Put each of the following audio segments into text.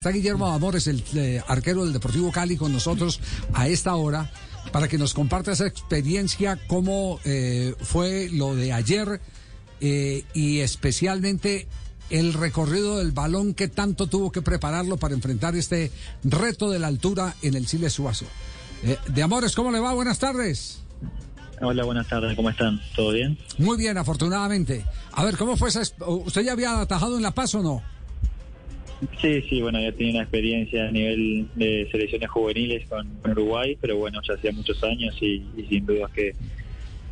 Está Guillermo Amores, el eh, arquero del Deportivo Cali, con nosotros a esta hora para que nos comparta esa experiencia, cómo eh, fue lo de ayer eh, y especialmente el recorrido del balón que tanto tuvo que prepararlo para enfrentar este reto de la altura en el Chile Suazo. de Amores, ¿cómo le va? Buenas tardes. Hola, buenas tardes, ¿cómo están? ¿Todo bien? Muy bien, afortunadamente. A ver, ¿cómo fue esa? ¿Usted ya había atajado en La Paz o no? Sí, sí, bueno, ya tenía una experiencia a nivel de selecciones juveniles con, Uruguay, pero bueno, ya hacía muchos años y, sin duda que,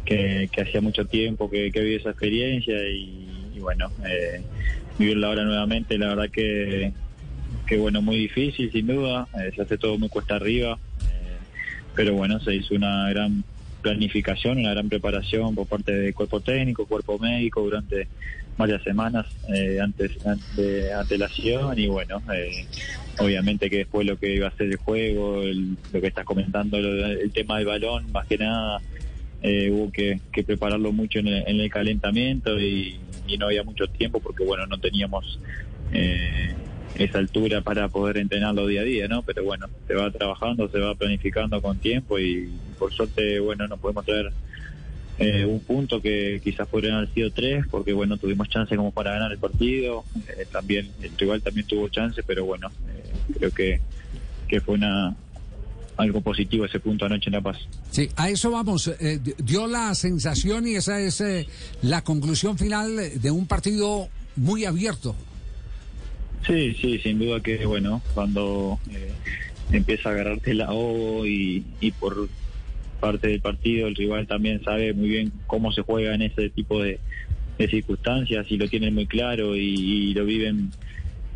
que, hacía mucho tiempo que, que viví esa experiencia y, bueno, eh, vivirla ahora nuevamente, la verdad que, que bueno, muy difícil sin duda, eh, se hace todo muy cuesta arriba, eh, pero bueno, se hizo una gran planificación, una gran preparación por parte del cuerpo técnico, cuerpo médico durante varias semanas eh, antes de antelación y bueno, eh, obviamente que después lo que iba a ser el juego, lo que estás comentando, el tema del balón, más que nada eh, hubo que, prepararlo mucho en el, calentamiento y, no había mucho tiempo porque bueno, no teníamos esa altura para poder entrenarlo día a día, ¿no? Pero bueno, se va trabajando, se va planificando con tiempo y por suerte, bueno, nos podemos traer eh, un punto que quizás podrían haber sido tres, porque bueno, tuvimos chance como para ganar el partido, eh, también el rival también tuvo chance, pero bueno, eh, creo que, que fue una algo positivo ese punto anoche en La Paz. Sí, a eso vamos. dio la sensación y esa es la conclusión final de un partido muy abierto. Sí, sí, sin duda que bueno, cuando empieza a agarrarte la O y, y por parte del partido, el rival también sabe muy bien cómo se juega en ese tipo de, circunstancias y lo tienen muy claro y, lo viven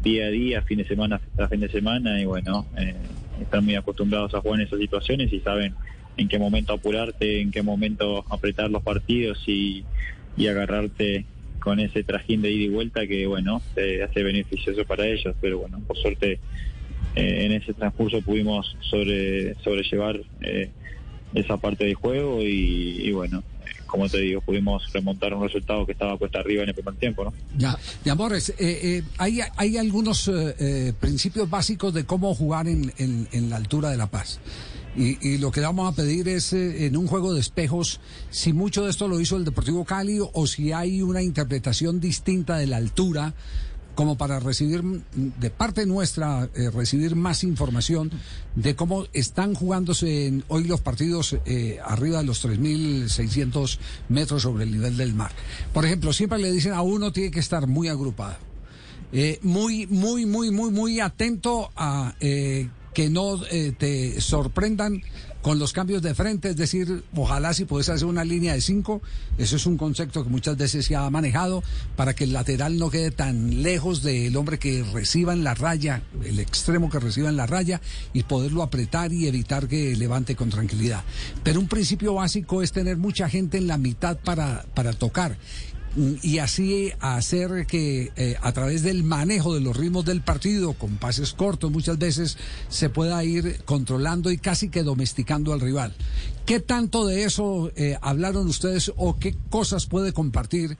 día a día, fin de semana a fin de semana y bueno, eh, están muy acostumbrados a jugar en esas situaciones y saben en qué momento apurarte, en qué momento apretar los partidos y, agarrarte con ese trajín de ida y vuelta que bueno, se hace beneficioso para ellos, pero bueno, por suerte eh, en ese transcurso pudimos sobre sobrellevar eh, esa parte del juego y, bueno, como te digo, pudimos remontar un resultado que estaba puesta arriba en el primer tiempo, ¿no? Ya, de Amores, eh, eh, hay, hay algunos eh, principios básicos de cómo jugar en, en, la altura de La Paz. Y, y, lo que vamos a pedir es, en un juego de espejos, si mucho de esto lo hizo el Deportivo Cali o si hay una interpretación distinta de la altura como para recibir de parte nuestra eh, recibir más información de cómo están jugándose hoy los partidos eh, arriba de los 3.600 metros sobre el nivel del mar. Por ejemplo, siempre le dicen a uno tiene que estar muy agrupado, eh, muy, muy, muy, muy, muy atento a que no te sorprendan con los cambios de frente, es decir, ojalá si puedes hacer una línea de cinco, eso es un concepto que muchas veces se ha manejado para que el lateral no quede tan lejos del hombre que reciba en la raya, el extremo que reciba en la raya y poderlo apretar y evitar que levante con tranquilidad. Pero un principio básico es tener mucha gente en la mitad para, para tocar y así hacer que eh, a través del manejo de los ritmos del partido, con pases cortos muchas veces, se pueda ir controlando y casi que domesticando al rival. ¿Qué tanto de eso eh, hablaron ustedes o qué cosas puede compartir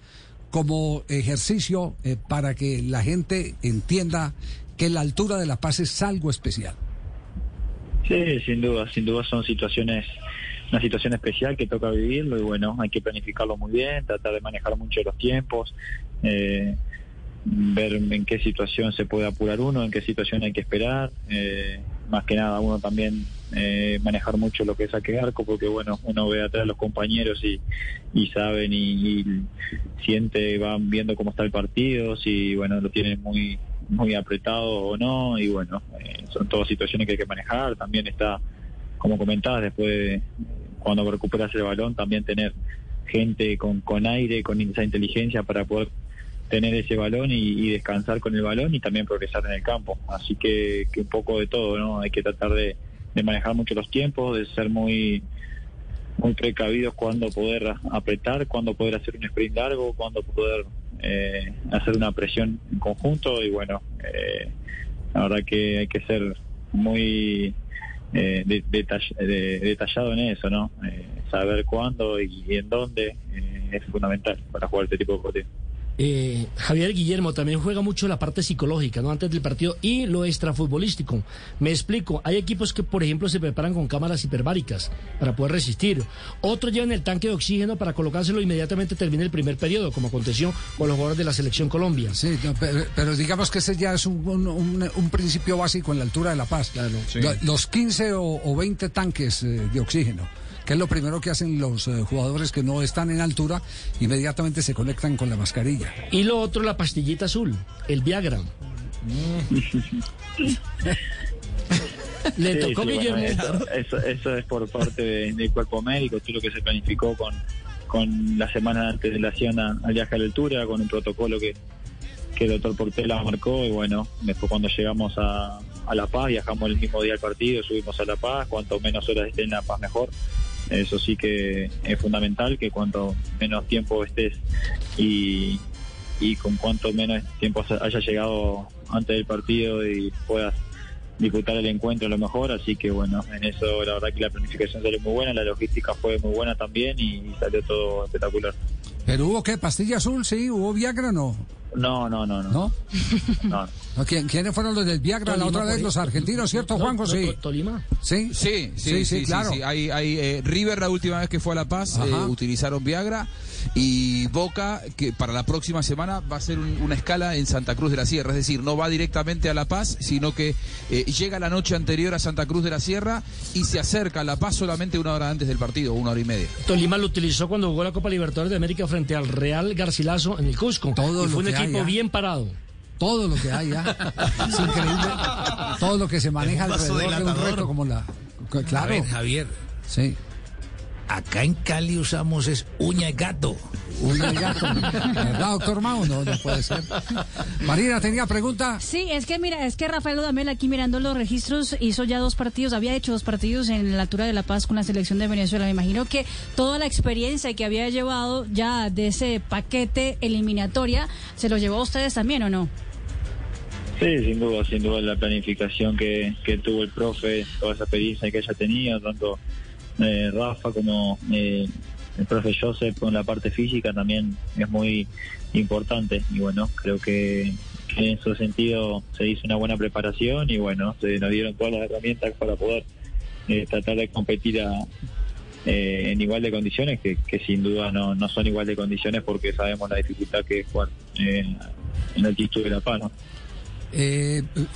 como ejercicio eh, para que la gente entienda que la altura de la paz es algo especial? Sí, sin duda, sin duda son situaciones una situación especial que toca vivirlo y bueno, hay que planificarlo muy bien, tratar de manejar mucho los tiempos, eh, ver en qué situación se puede apurar uno, en qué situación hay que esperar, eh, más que nada uno también eh, manejar mucho lo que es saque arco, porque bueno, uno ve atrás a los compañeros y, y saben y, siente, van viendo cómo está el partido, si bueno, lo tienen muy muy apretado o no, y bueno, son todas situaciones que hay que manejar, también está como comentabas, después cuando recuperas el balón, también tener gente con, con aire, con esa inteligencia para poder tener ese balón y, descansar con el balón y también progresar en el campo. Así que, un poco de todo, ¿no? Hay que tratar de, manejar mucho los tiempos, de ser muy muy precavidos cuando poder apretar, cuando poder hacer un sprint largo, cuando poder eh, hacer una presión en conjunto y bueno, eh, la verdad que hay que ser muy eh, detallado en eso, ¿no? Eh, saber cuándo y, en dónde eh, es fundamental para jugar este tipo de partido. Eh, Javier Guillermo también juega mucho la parte psicológica, ¿no? Antes del partido y lo extrafutbolístico. Me explico, hay equipos que, por ejemplo, se preparan con cámaras hiperbáricas para poder resistir. Otros llevan el tanque de oxígeno para colocárselo inmediatamente termine el primer periodo, como aconteció con los jugadores de la selección Colombia. Sí, pero, digamos que ese ya es un, principio básico en la altura de La Paz. Los 15 o, 20 tanques eh, de oxígeno que es lo primero que hacen los eh, jugadores que no están en altura, inmediatamente se conectan con la mascarilla. Y lo otro, la pastillita azul, el Viagra. Le tocó Guillermo. Eso, es por parte del cuerpo médico, todo lo que se planificó con, con la semana de antelación al viaje a la altura, con un protocolo que, que el doctor Portela marcó y bueno, después cuando llegamos a, a La Paz, viajamos el mismo día al partido, subimos a La Paz, cuanto menos horas estén en La Paz mejor. Eso sí que es fundamental, que cuanto menos tiempo estés y, y con cuanto menos tiempo haya llegado antes del partido y puedas disputar el encuentro a lo mejor, así que bueno, en eso la verdad que la planificación salió muy buena, la logística fue muy buena también y salió todo espectacular. ¿Pero hubo qué? ¿Pastilla azul? Sí, ¿hubo Viagra no? No, no, no, no. ¿No? ¿Quiénes fueron los del Viagra la otra vez? Los argentinos, ¿cierto, Juanjo? Sí. ¿Tolima? ¿Sí? Sí, sí, sí, claro. Hay, hay, eh, River, la última vez que fue a La Paz, eh, utilizaron Viagra. Y Boca, que para la próxima semana va a ser una escala en Santa Cruz de la Sierra. Es decir, no va directamente a La Paz, sino que eh, llega la noche anterior a Santa Cruz de la Sierra y se acerca a La Paz solamente una hora antes del partido, una hora y media. Tolima lo utilizó cuando jugó la Copa Libertadores de América frente al Real Garcilaso en el Cusco. Todo y fue un equipo bien parado todo lo que hay ya. Es increíble. Todo lo que se maneja alrededor de un reto como la. Claro. Javier. Sí. Acá en Cali usamos es uña de gato. Uña de gato. ¿Verdad, doctor Mao? No, no puede ser. Marina, ¿tenía pregunta? Sí, es que mira, es que Rafael Dudamel aquí mirando los registros hizo ya dos partidos, había hecho dos partidos en la altura de La Paz con la selección de Venezuela. Me imagino que toda la experiencia que había llevado ya de ese paquete eliminatoria, ¿se lo llevó a ustedes también o no? Sí, sin duda, sin duda la planificación que, que tuvo el profe, toda esa experiencia que haya tenido, tanto eh, Rafa como eh, el profe Joseph con la parte física también es muy importante. Y bueno, creo que, en ese sentido se hizo una buena preparación y bueno, se nos dieron todas las herramientas para poder eh, tratar de competir en igual de condiciones, que, sin duda no, no son igual de condiciones porque sabemos la dificultad que es jugar en el altitud de La Paz.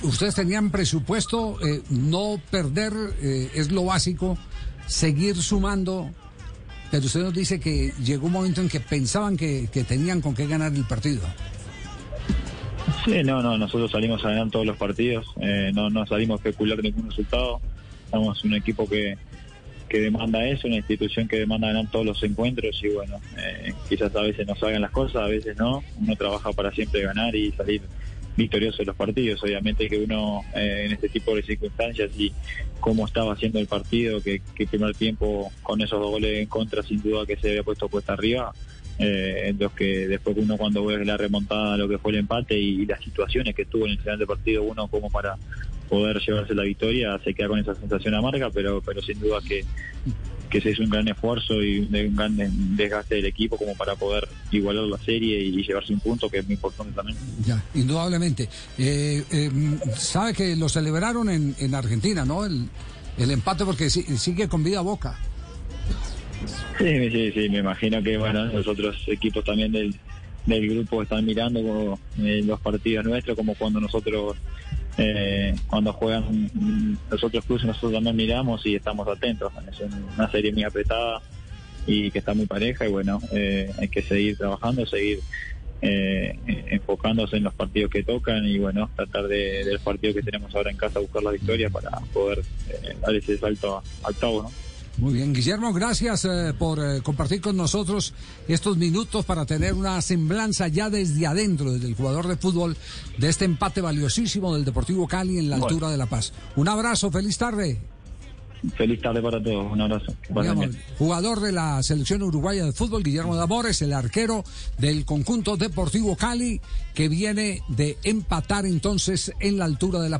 ustedes tenían presupuesto, no perder es lo básico seguir sumando, pero usted nos dice que llegó un momento en que pensaban que, tenían con qué ganar el partido. Sí, no, no, nosotros salimos a ganar todos los partidos, eh, no, no salimos a especular ningún resultado, somos un equipo que, que demanda eso, una institución que demanda ganar todos los encuentros y bueno, eh, quizás a veces nos salgan las cosas, a veces no, uno trabaja para siempre ganar y salir victorioso en los partidos. Obviamente que uno eh, en este tipo de circunstancias y cómo estaba haciendo el partido, que, que primer tiempo con esos dos goles en contra sin duda que se había puesto puesta arriba, eh, los que después uno cuando ve la remontada, lo que fue el empate y, las situaciones que tuvo en el final del partido uno como para poder llevarse la victoria, se queda con esa sensación amarga, pero, pero sin duda que que se hizo un gran esfuerzo y un gran desgaste del equipo como para poder igualar la serie y llevarse un punto que es muy importante también. Ya, indudablemente. Eh, eh, sabe que lo celebraron en, en Argentina, ¿no? El, el empate porque sigue con vida Boca. Sí, sí, sí, me imagino que bueno, los otros equipos también del, del grupo están mirando como, eh, los partidos nuestros, como cuando nosotros eh, cuando juegan los otros clubes nosotros también miramos y estamos atentos. Es una serie muy apretada y que está muy pareja y bueno, eh, hay que seguir trabajando, seguir eh, enfocándose en los partidos que tocan y bueno, tratar de, del partido que tenemos ahora en casa buscar la victoria para poder dar ese salto a, octavo. Muy bien, Guillermo, gracias eh, por eh, compartir con nosotros estos minutos para tener una semblanza ya desde adentro, desde el jugador de fútbol, de este empate valiosísimo del Deportivo Cali en la altura de La Paz. Un abrazo, feliz tarde. Feliz tarde para todos, un abrazo. jugador de la selección uruguaya de fútbol, Guillermo Damores, el arquero del conjunto Deportivo Cali, que viene de empatar entonces en la altura de la